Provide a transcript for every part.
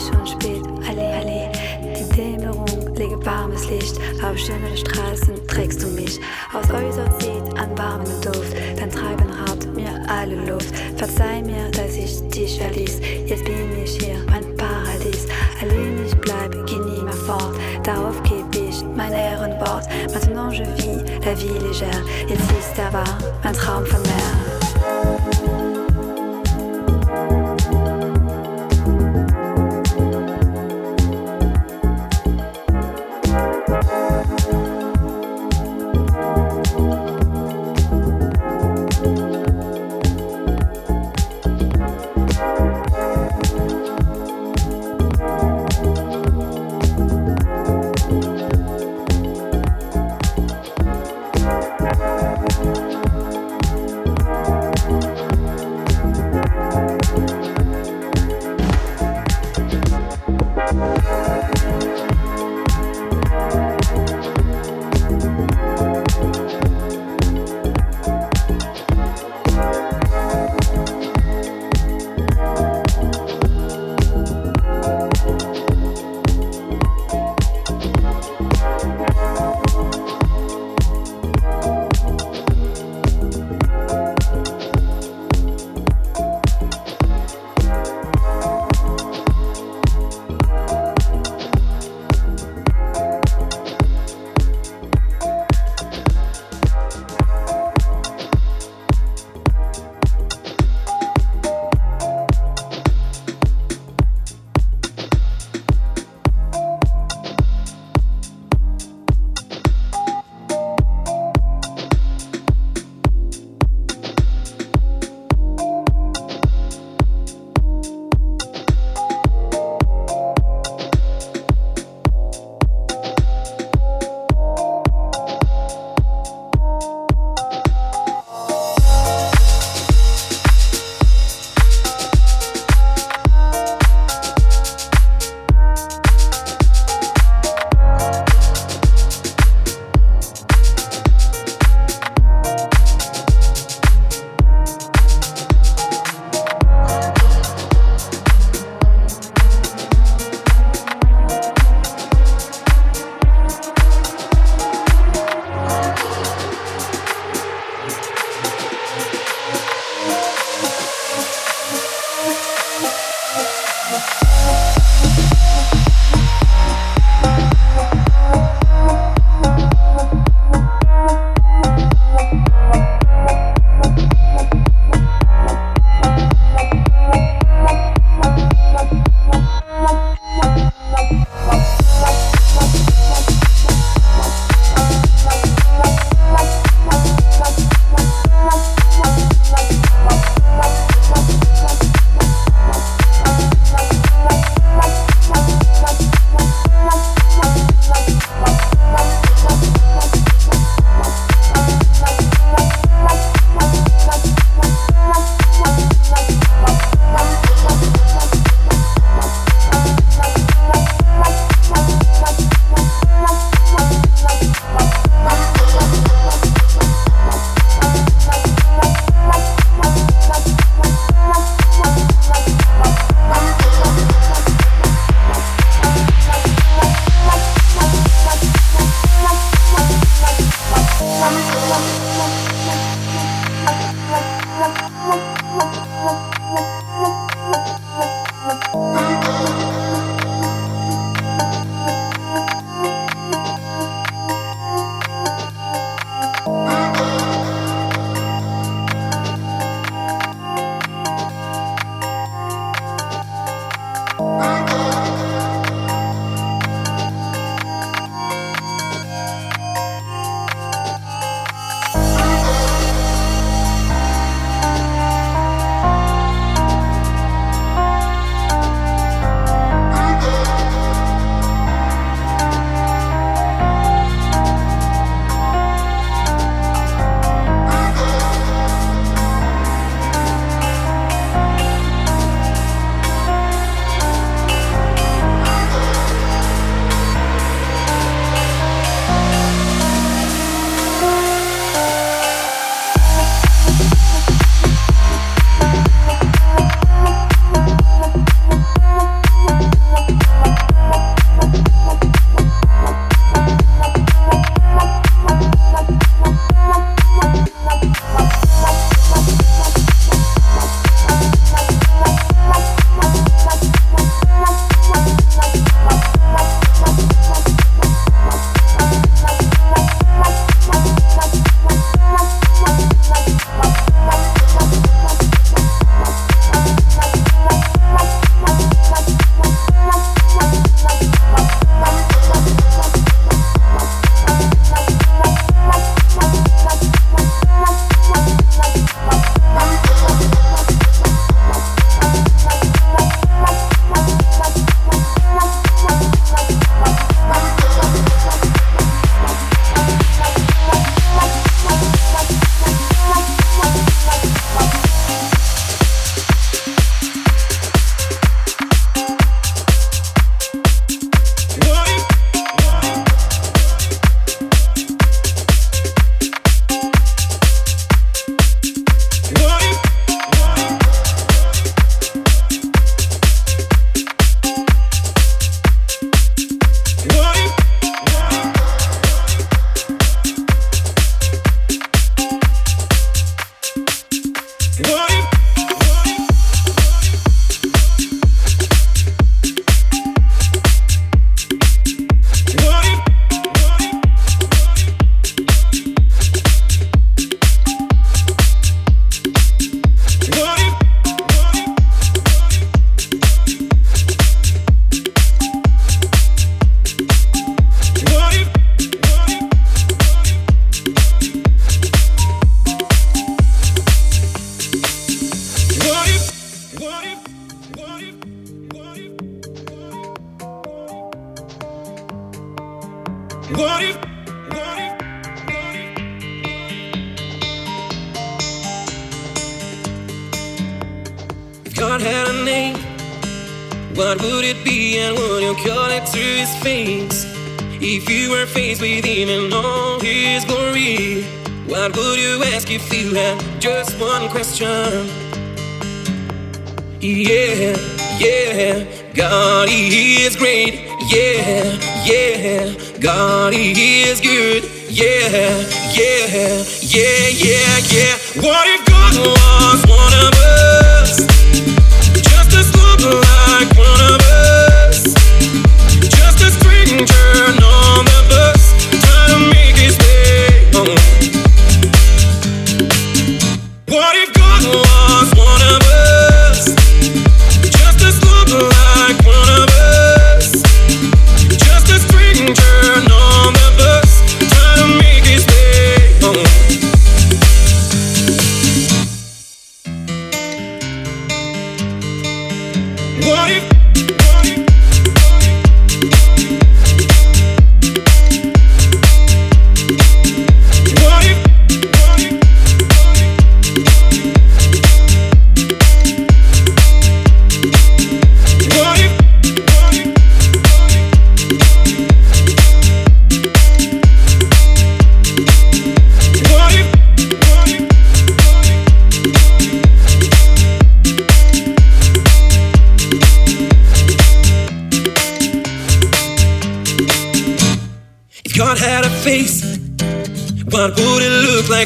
ist schon spät. Alle, alle, die Dämmerung, lege warmes Licht auf schöne Straßen, trägst du mich aus äußerst Seed an warmen Duft. Dein Treiben raubt mir alle Luft. Verzeih mir, dass ich dich verließ. Jetzt bin ich hier, mein Paradies. Allein ich bleib, geh nie mehr fort. Darauf geb ich mein Ehrenwort. Maintenant je vis la vie légère. Jetzt ist er wahr, mein Traum von mir.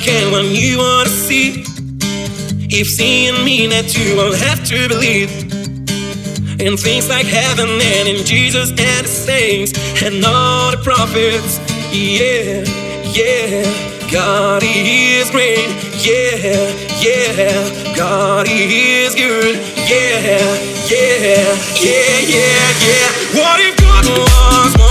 Can you wanna see. If seeing me that you won't have to believe in things like heaven and in Jesus and the saints and all the prophets. Yeah, yeah, God is great. Yeah, yeah, God is good. Yeah, yeah, yeah, yeah, yeah. What if God was?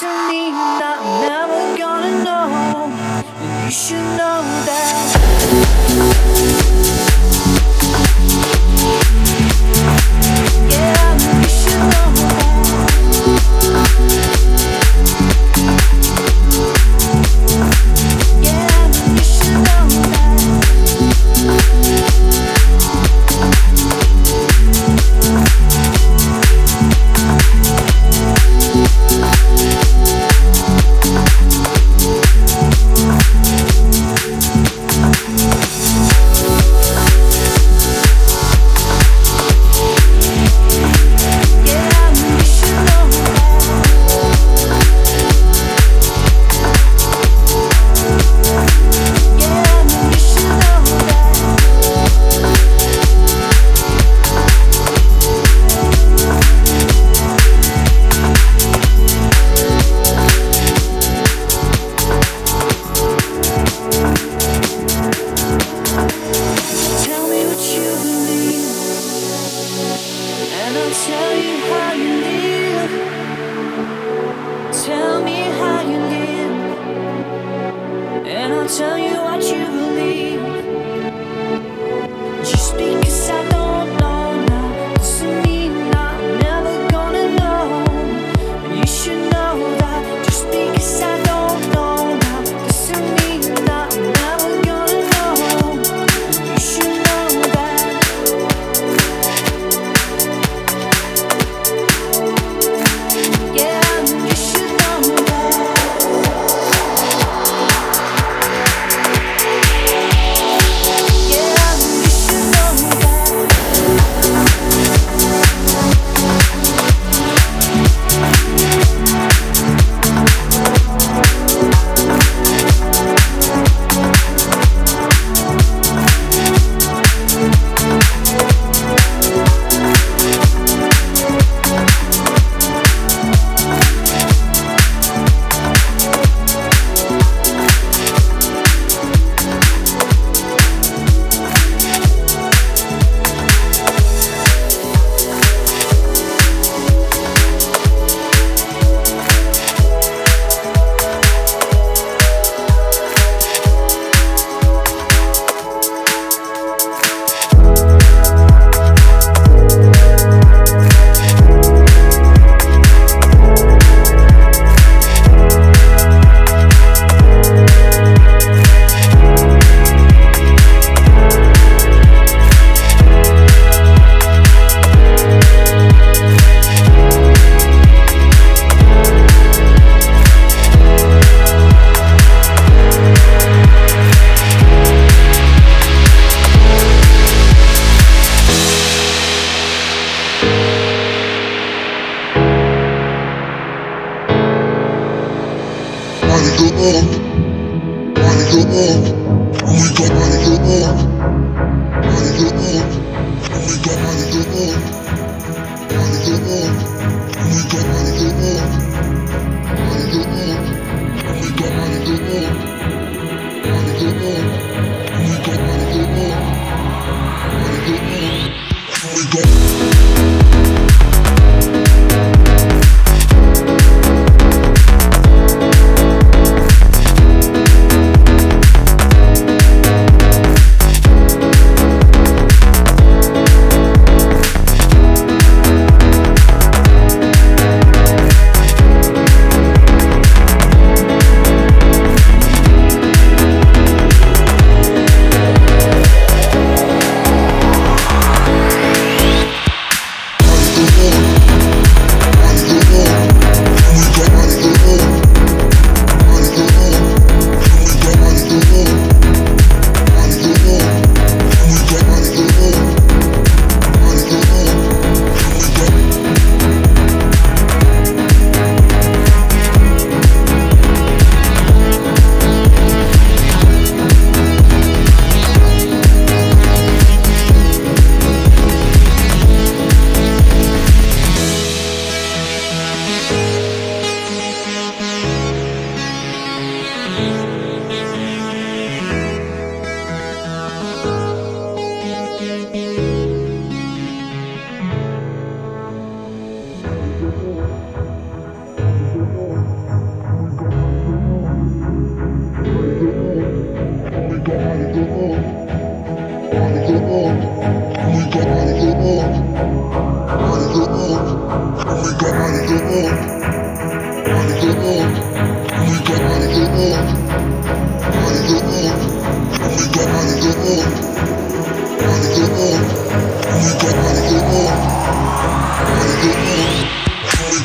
to me, I'm never gonna know. And you should know that.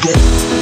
gone.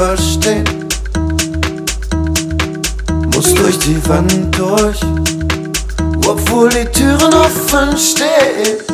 verstehen. Muss durch die Wand durch, obwohl die Türen offen stehen.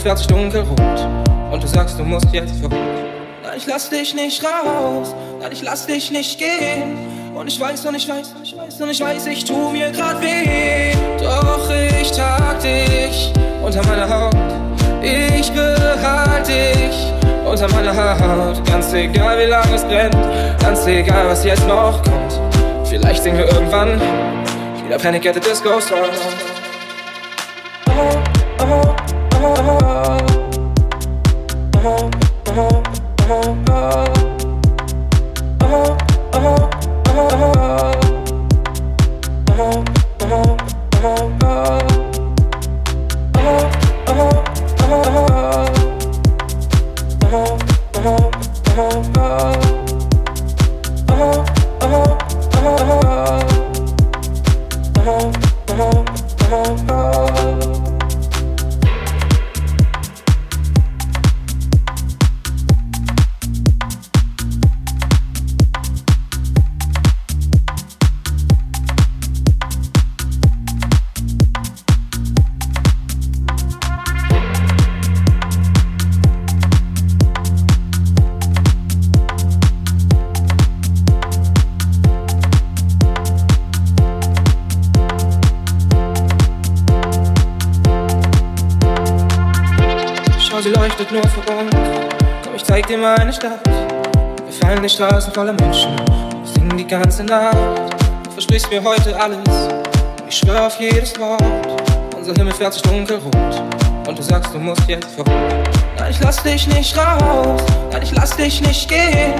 Fährt sich dunkelrot und du sagst, du musst jetzt fort. Nein, ich lass dich nicht raus, nein, ich lass dich nicht gehen. Und ich weiß und ich weiß und ich weiß und ich weiß, ich tu mir grad weh. Doch ich trag dich unter meiner Haut. Ich behalte dich unter meiner Haut. Ganz egal, wie lange es brennt, ganz egal, was jetzt noch kommt. Vielleicht singen wir irgendwann wieder Panic at the Disco Song. Voller Menschen, singen die ganze Nacht. Du versprichst mir heute alles, ich schwöre auf jedes Wort. Unser Himmel fährt sich dunkelrot und du sagst, du musst jetzt fort. Nein, ich lass dich nicht raus, nein, ich lass dich nicht gehen.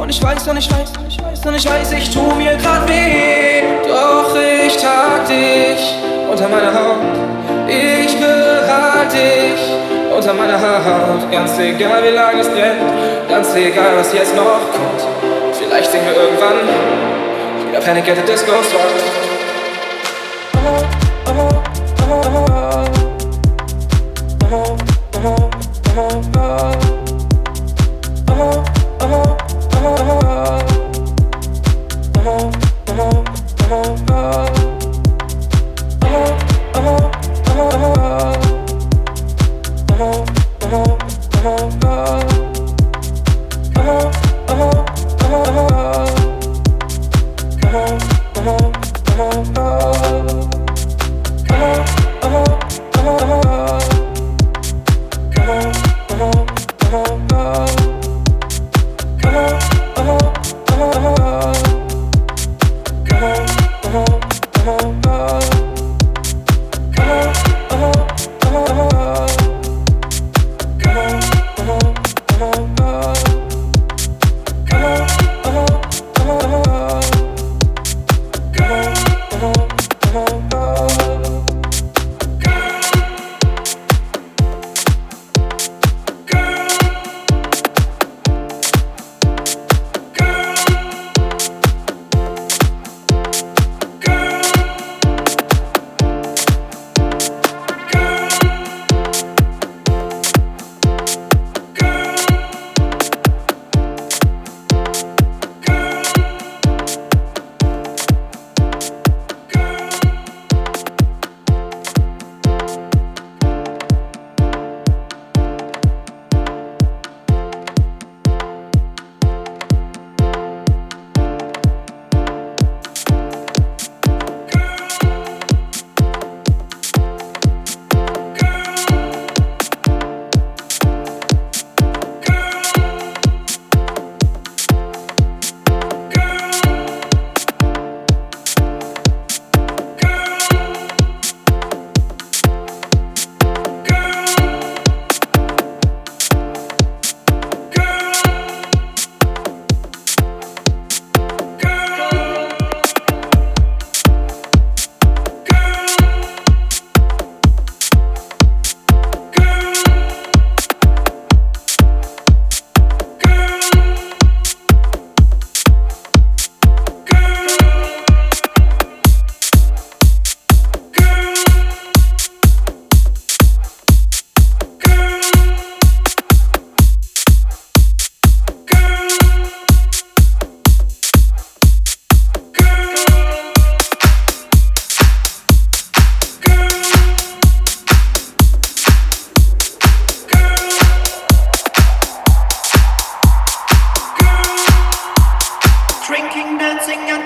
Und ich weiß, und ich weiß, und ich weiß, und ich weiß, ich tu mir grad weh. Doch ich trag dich unter meiner Haut. Ich behalte dich unter meiner Haut. Ganz egal, wie lange es brennt, ganz egal, was jetzt noch kommt. Vielleicht singen wir irgendwann wieder Panic at the Disco Song.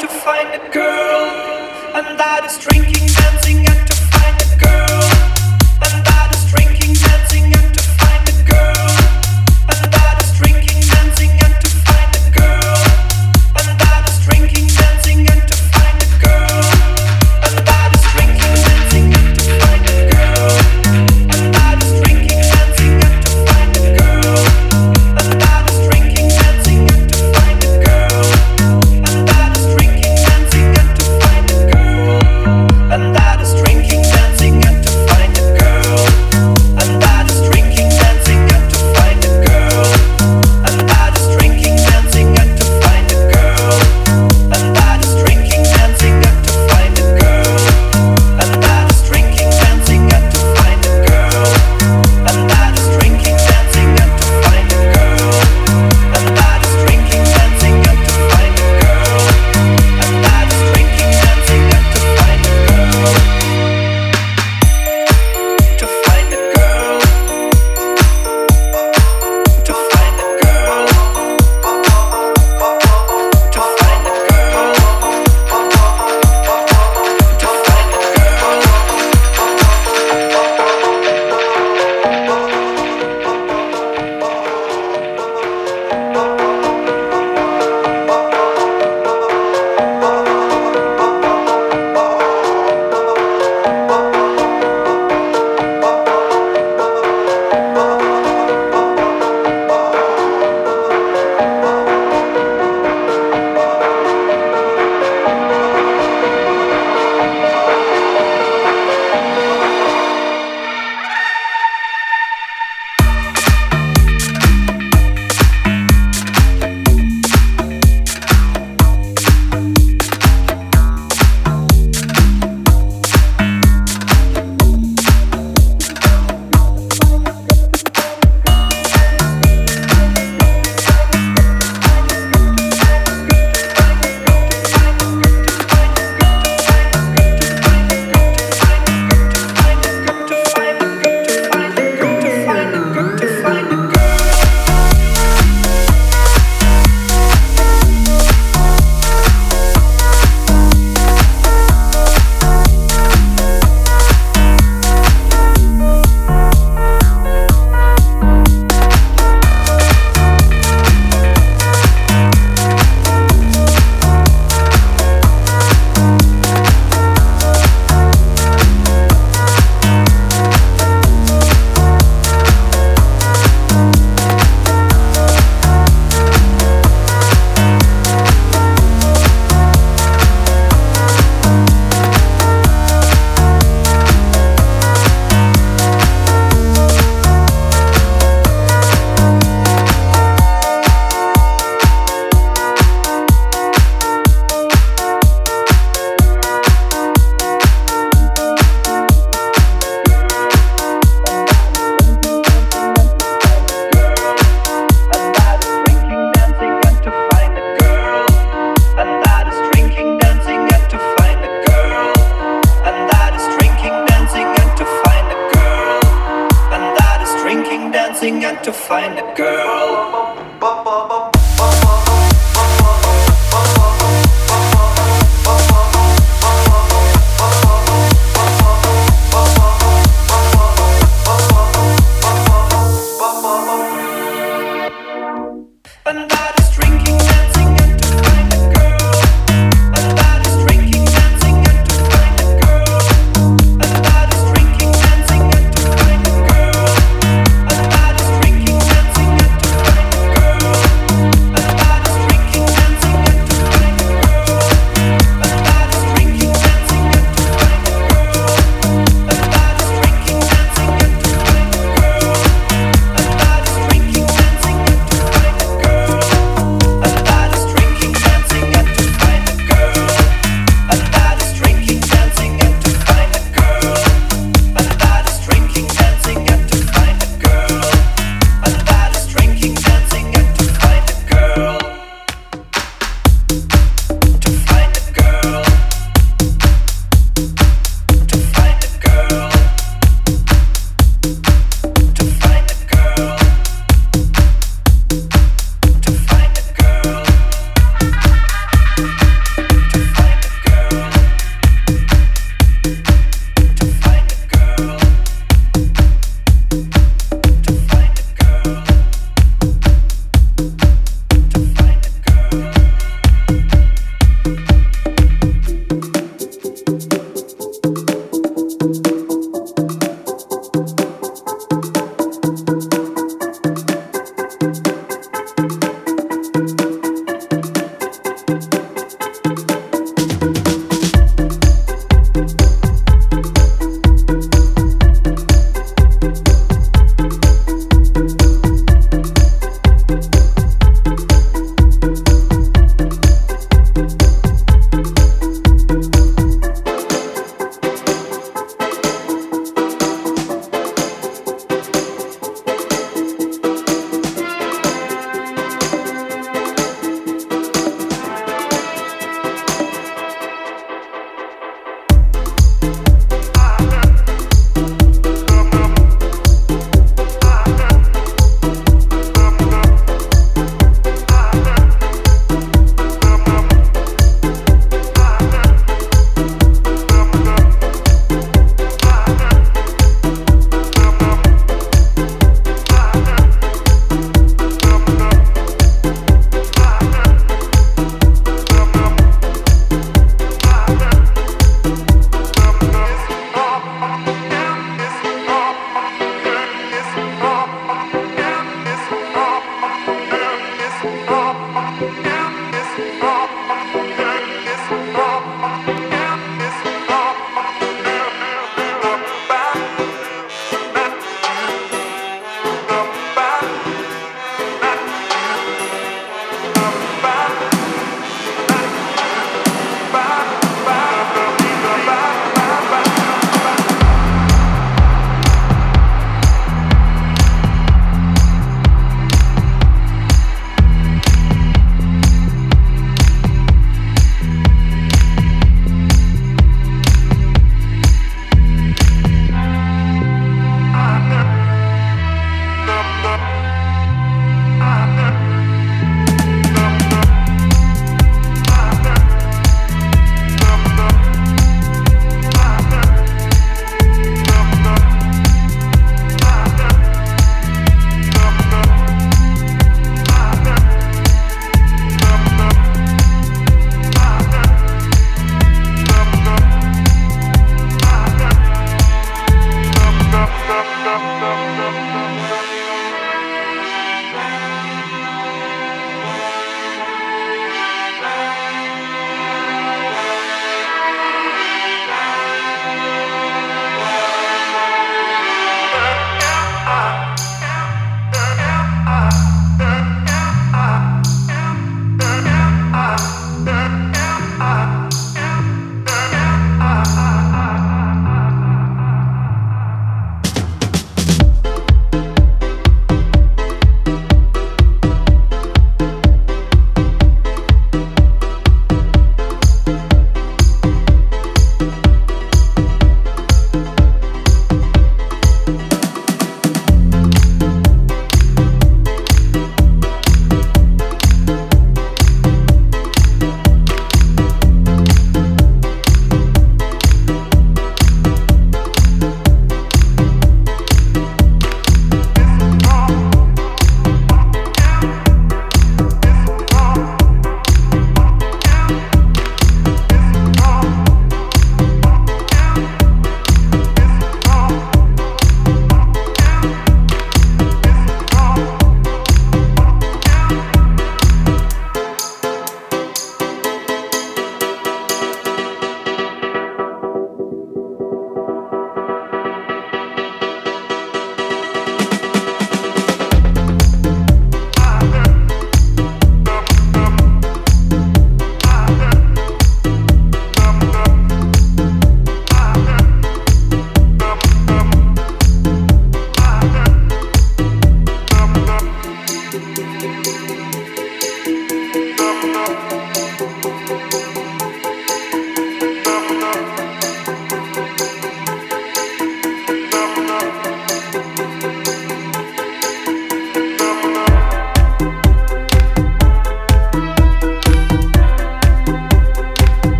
to find a girl, and that is drinking, dancing, and to